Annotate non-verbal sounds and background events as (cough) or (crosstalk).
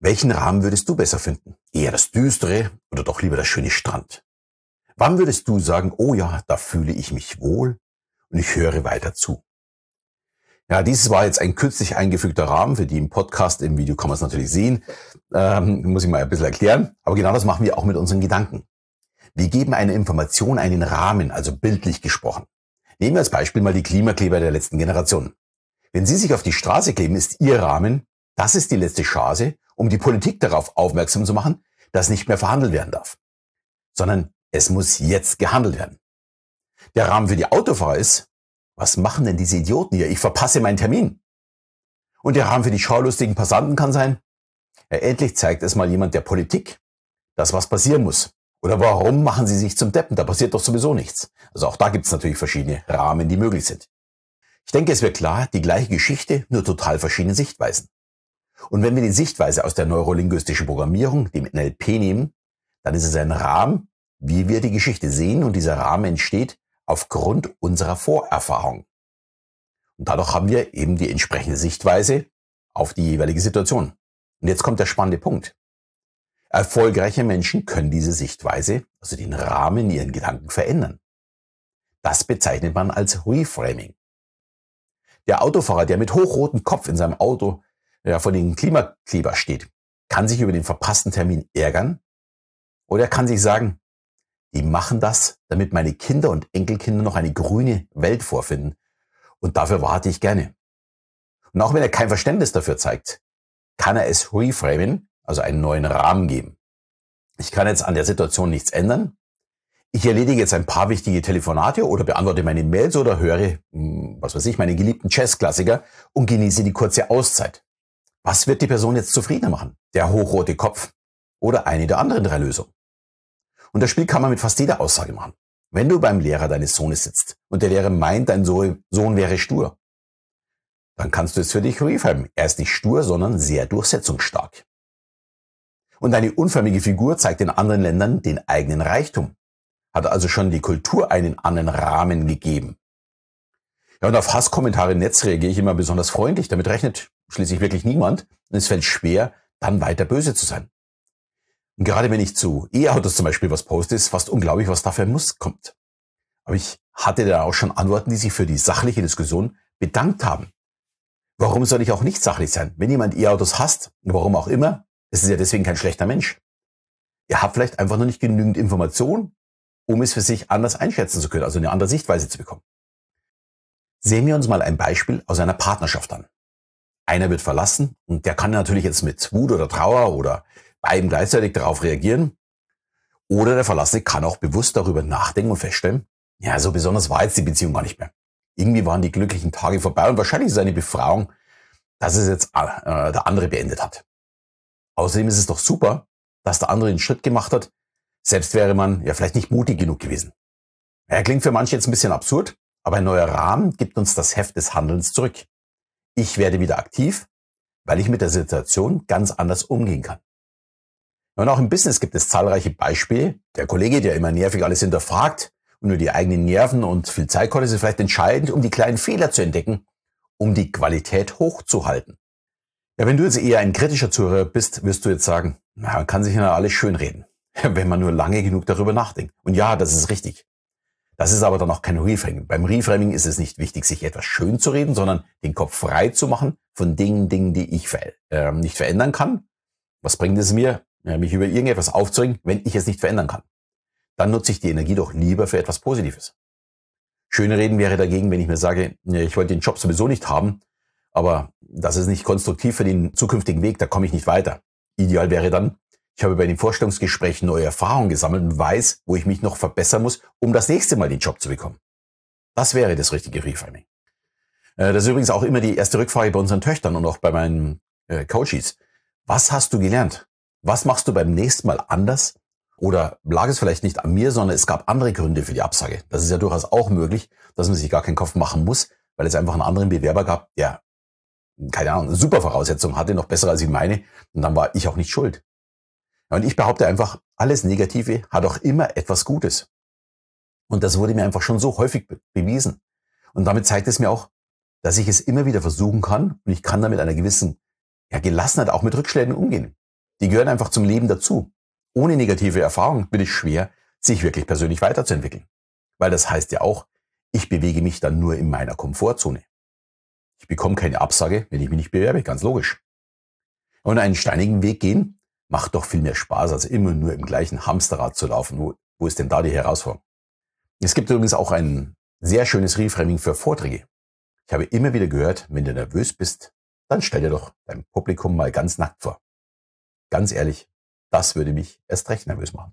Welchen Rahmen würdest du besser finden? Eher das düstere oder doch lieber das schöne Strand? Wann würdest du sagen, oh ja, da fühle ich mich wohl und ich höre weiter zu? Ja, dieses war jetzt ein künstlich eingefügter Rahmen. Für die im Podcast, im Video kann man es natürlich sehen. Ähm, muss ich mal ein bisschen erklären. Aber genau das machen wir auch mit unseren Gedanken. Wir geben einer Information einen Rahmen, also bildlich gesprochen. Nehmen wir als Beispiel mal die Klimakleber der letzten Generation. Wenn Sie sich auf die Straße kleben, ist Ihr Rahmen, das ist die letzte Chance, um die Politik darauf aufmerksam zu machen, dass nicht mehr verhandelt werden darf, sondern es muss jetzt gehandelt werden. Der Rahmen für die Autofahrer ist, was machen denn diese Idioten hier? Ich verpasse meinen Termin. Und der Rahmen für die schaulustigen Passanten kann sein, ja, endlich zeigt es mal jemand der Politik, dass was passieren muss. Oder warum machen sie sich zum Deppen? Da passiert doch sowieso nichts. Also auch da gibt es natürlich verschiedene Rahmen, die möglich sind. Ich denke, es wird klar, die gleiche Geschichte, nur total verschiedene Sichtweisen. Und wenn wir die Sichtweise aus der neurolinguistischen Programmierung, dem NLP nehmen, dann ist es ein Rahmen, wie wir die Geschichte sehen und dieser Rahmen entsteht aufgrund unserer Vorerfahrung. Und dadurch haben wir eben die entsprechende Sichtweise auf die jeweilige Situation. Und jetzt kommt der spannende Punkt. Erfolgreiche Menschen können diese Sichtweise, also den Rahmen in ihren Gedanken verändern. Das bezeichnet man als Reframing. Der Autofahrer, der mit hochrotem Kopf in seinem Auto ja, vor den Klimakleber steht, kann sich über den verpassten Termin ärgern oder er kann sich sagen, die machen das, damit meine Kinder und Enkelkinder noch eine grüne Welt vorfinden. Und dafür warte ich gerne. Und auch wenn er kein Verständnis dafür zeigt, kann er es reframen, also einen neuen Rahmen geben. Ich kann jetzt an der Situation nichts ändern. Ich erledige jetzt ein paar wichtige Telefonate oder beantworte meine Mails oder höre, hm, was weiß ich, meine geliebten Jazzklassiker und genieße die kurze Auszeit. Was wird die Person jetzt zufriedener machen? Der hochrote Kopf oder eine der anderen drei Lösungen? Und das Spiel kann man mit fast jeder Aussage machen. Wenn du beim Lehrer deines Sohnes sitzt und der Lehrer meint, dein Sohn wäre stur, dann kannst du es für dich reframen. Er ist nicht stur, sondern sehr durchsetzungsstark. Und eine unförmige Figur zeigt in anderen Ländern den eigenen Reichtum. Hat also schon die Kultur einen anderen Rahmen gegeben. Ja, und auf Hasskommentare im Netz reagiere ich immer besonders freundlich. Damit rechnet schließlich wirklich niemand. Und es fällt schwer, dann weiter böse zu sein. Und gerade wenn ich zu E-Autos zum Beispiel was poste, ist fast unglaublich, was da für ein Muss kommt. Aber ich hatte da auch schon Antworten, die sich für die sachliche Diskussion bedankt haben. Warum soll ich auch nicht sachlich sein? Wenn jemand E-Autos hasst, warum auch immer, ist es ja deswegen kein schlechter Mensch. Er hat vielleicht einfach noch nicht genügend Informationen, um es für sich anders einschätzen zu können, also eine andere Sichtweise zu bekommen. Sehen wir uns mal ein Beispiel aus einer Partnerschaft an. Einer wird verlassen und der kann natürlich jetzt mit Wut oder Trauer oder beiden gleichzeitig darauf reagieren. Oder der Verlassene kann auch bewusst darüber nachdenken und feststellen, ja, so besonders war jetzt die Beziehung gar nicht mehr. Irgendwie waren die glücklichen Tage vorbei und wahrscheinlich ist eine Befragung, dass es jetzt äh, der andere beendet hat. Außerdem ist es doch super, dass der andere den Schritt gemacht hat. Selbst wäre man ja vielleicht nicht mutig genug gewesen. Er klingt für manche jetzt ein bisschen absurd, aber ein neuer Rahmen gibt uns das Heft des Handelns zurück. Ich werde wieder aktiv, weil ich mit der Situation ganz anders umgehen kann. Und auch im Business gibt es zahlreiche Beispiele. Der Kollege, der immer nervig alles hinterfragt und nur die eigenen Nerven und viel Zeit kostet, ist vielleicht entscheidend, um die kleinen Fehler zu entdecken, um die Qualität hochzuhalten. Ja, wenn du jetzt eher ein kritischer Zuhörer bist, wirst du jetzt sagen, na, man kann sich ja alles schönreden, (laughs) wenn man nur lange genug darüber nachdenkt. Und ja, das ist richtig. Das ist aber dann auch kein Reframing. Beim Reframing ist es nicht wichtig, sich etwas schön zu reden, sondern den Kopf frei zu machen von Dingen, Dingen, die ich äh, nicht verändern kann. Was bringt es mir, mich über irgendetwas aufzuregen, wenn ich es nicht verändern kann. Dann nutze ich die Energie doch lieber für etwas Positives. Schöne Reden wäre dagegen, wenn ich mir sage, ich wollte den Job sowieso nicht haben, aber das ist nicht konstruktiv für den zukünftigen Weg, da komme ich nicht weiter. Ideal wäre dann, ich habe bei den Vorstellungsgesprächen neue Erfahrungen gesammelt und weiß, wo ich mich noch verbessern muss, um das nächste Mal den Job zu bekommen. Das wäre das richtige Reframing. Äh, das ist übrigens auch immer die erste Rückfrage bei unseren Töchtern und auch bei meinen äh, Coaches. Was hast du gelernt? Was machst du beim nächsten Mal anders? Oder lag es vielleicht nicht an mir, sondern es gab andere Gründe für die Absage. Das ist ja durchaus auch möglich, dass man sich gar keinen Kopf machen muss, weil es einfach einen anderen Bewerber gab, der, keine Ahnung, super Voraussetzung hatte, noch besser als ich meine. Und dann war ich auch nicht schuld. Und ich behaupte einfach, alles Negative hat auch immer etwas Gutes. Und das wurde mir einfach schon so häufig bewiesen. Und damit zeigt es mir auch, dass ich es immer wieder versuchen kann und ich kann damit einer gewissen ja, Gelassenheit auch mit Rückschlägen umgehen. Die gehören einfach zum Leben dazu. Ohne negative Erfahrung wird es schwer, sich wirklich persönlich weiterzuentwickeln. Weil das heißt ja auch, ich bewege mich dann nur in meiner Komfortzone. Ich bekomme keine Absage, wenn ich mich nicht bewerbe, ganz logisch. Und einen steinigen Weg gehen macht doch viel mehr Spaß, als immer nur im gleichen Hamsterrad zu laufen. Wo, wo ist denn da die Herausforderung? Es gibt übrigens auch ein sehr schönes Reframing für Vorträge. Ich habe immer wieder gehört, wenn du nervös bist, dann stell dir doch dein Publikum mal ganz nackt vor. Ganz ehrlich, das würde mich erst recht nervös machen.